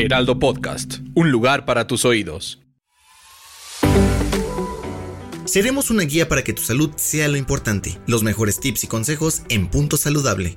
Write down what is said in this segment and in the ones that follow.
Heraldo Podcast, un lugar para tus oídos. Seremos una guía para que tu salud sea lo importante. Los mejores tips y consejos en Punto Saludable.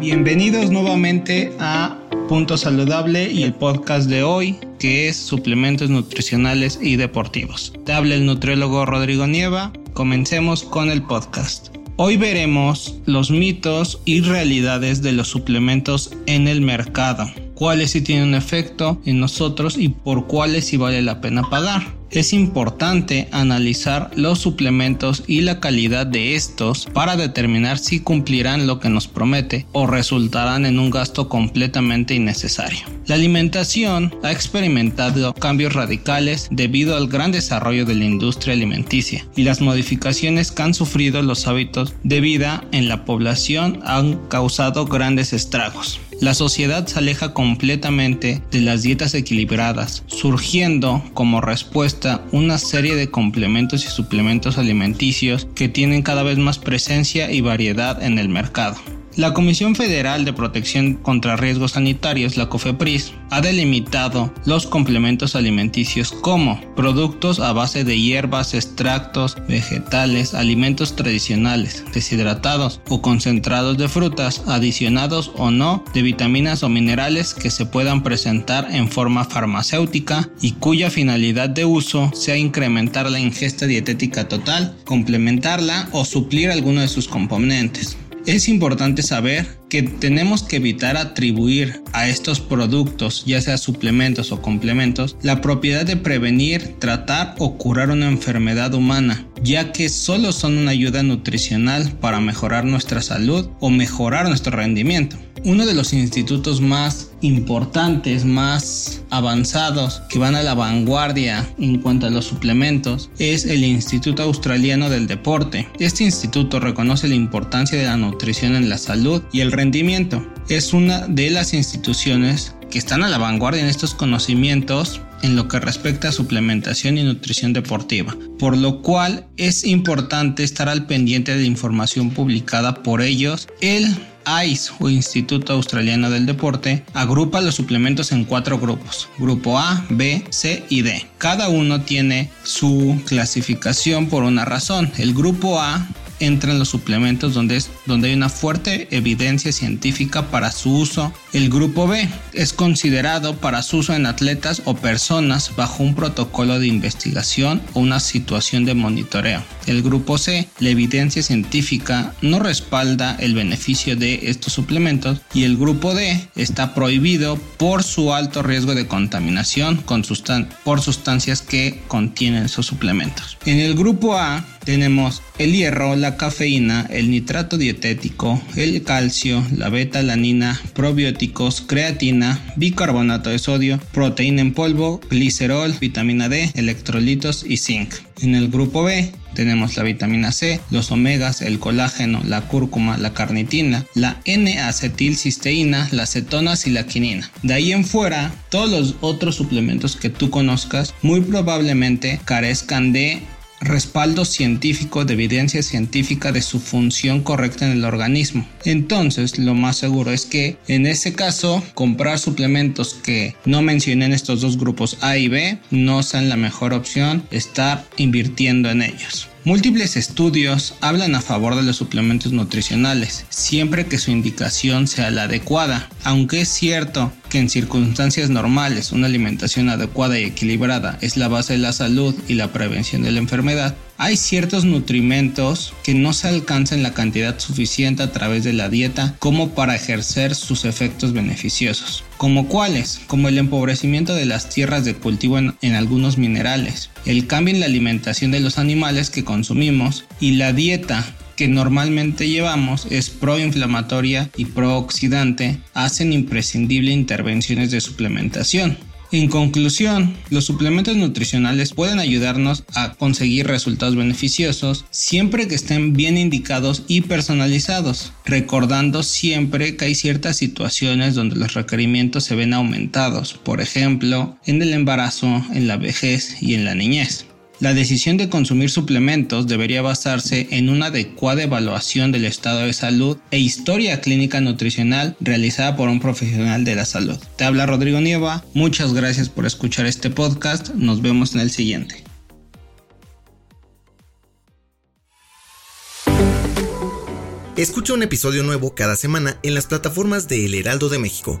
Bienvenidos nuevamente a Punto Saludable y el podcast de hoy que es suplementos nutricionales y deportivos. Te habla el nutriólogo Rodrigo Nieva. Comencemos con el podcast. Hoy veremos los mitos y realidades de los suplementos en el mercado, cuáles sí tienen un efecto en nosotros y por cuáles sí vale la pena pagar es importante analizar los suplementos y la calidad de estos para determinar si cumplirán lo que nos promete o resultarán en un gasto completamente innecesario. La alimentación ha experimentado cambios radicales debido al gran desarrollo de la industria alimenticia y las modificaciones que han sufrido los hábitos de vida en la población han causado grandes estragos. La sociedad se aleja completamente de las dietas equilibradas, surgiendo como respuesta una serie de complementos y suplementos alimenticios que tienen cada vez más presencia y variedad en el mercado. La Comisión Federal de Protección contra Riesgos Sanitarios, la COFEPRIS, ha delimitado los complementos alimenticios como productos a base de hierbas, extractos, vegetales, alimentos tradicionales, deshidratados o concentrados de frutas, adicionados o no de vitaminas o minerales que se puedan presentar en forma farmacéutica y cuya finalidad de uso sea incrementar la ingesta dietética total, complementarla o suplir alguno de sus componentes. Es importante saber que tenemos que evitar atribuir a estos productos, ya sea suplementos o complementos, la propiedad de prevenir, tratar o curar una enfermedad humana, ya que solo son una ayuda nutricional para mejorar nuestra salud o mejorar nuestro rendimiento. Uno de los institutos más importantes, más avanzados, que van a la vanguardia en cuanto a los suplementos, es el Instituto Australiano del Deporte. Este instituto reconoce la importancia de la nutrición en la salud y el rendimiento. Es una de las instituciones que están a la vanguardia en estos conocimientos en lo que respecta a suplementación y nutrición deportiva, por lo cual es importante estar al pendiente de información publicada por ellos. El ICE o Instituto Australiano del Deporte agrupa los suplementos en cuatro grupos, grupo A, B, C y D. Cada uno tiene su clasificación por una razón. El grupo A entran los suplementos donde, es, donde hay una fuerte evidencia científica para su uso. El grupo B es considerado para su uso en atletas o personas bajo un protocolo de investigación o una situación de monitoreo. El grupo C, la evidencia científica no respalda el beneficio de estos suplementos y el grupo D está prohibido por su alto riesgo de contaminación con por sustancias que contienen esos suplementos. En el grupo A tenemos el hierro, la cafeína, el nitrato dietético, el calcio, la beta-alanina, probióticos, creatina, bicarbonato de sodio, proteína en polvo, glicerol, vitamina D, electrolitos y zinc. En el grupo B tenemos la vitamina C, los omegas, el colágeno, la cúrcuma, la carnitina, la N-acetilcisteína, las cetonas y la quinina. De ahí en fuera, todos los otros suplementos que tú conozcas muy probablemente carezcan de respaldo científico, de evidencia científica de su función correcta en el organismo. Entonces, lo más seguro es que en ese caso, comprar suplementos que no mencionen estos dos grupos A y B no sean la mejor opción estar invirtiendo en ellos. Múltiples estudios hablan a favor de los suplementos nutricionales, siempre que su indicación sea la adecuada. Aunque es cierto que en circunstancias normales una alimentación adecuada y equilibrada es la base de la salud y la prevención de la enfermedad, Hay ciertos nutrimentos que no se alcanzan la cantidad suficiente a través de la dieta como para ejercer sus efectos beneficiosos. ¿Como cuáles? Como el empobrecimiento de las tierras de cultivo en, en algunos minerales, el cambio en la alimentación de los animales que consumimos y la dieta que normalmente llevamos es proinflamatoria y prooxidante, hacen imprescindible intervenciones de suplementación. En conclusión, los suplementos nutricionales pueden ayudarnos a conseguir resultados beneficiosos siempre que estén bien indicados y personalizados, recordando siempre que hay ciertas situaciones donde los requerimientos se ven aumentados, por ejemplo, en el embarazo, en la vejez y en la niñez. La decisión de consumir suplementos debería basarse en una adecuada evaluación del estado de salud e historia clínica nutricional realizada por un profesional de la salud. Te habla Rodrigo Nieva, muchas gracias por escuchar este podcast, nos vemos en el siguiente. Escucha un episodio nuevo cada semana en las plataformas de El Heraldo de México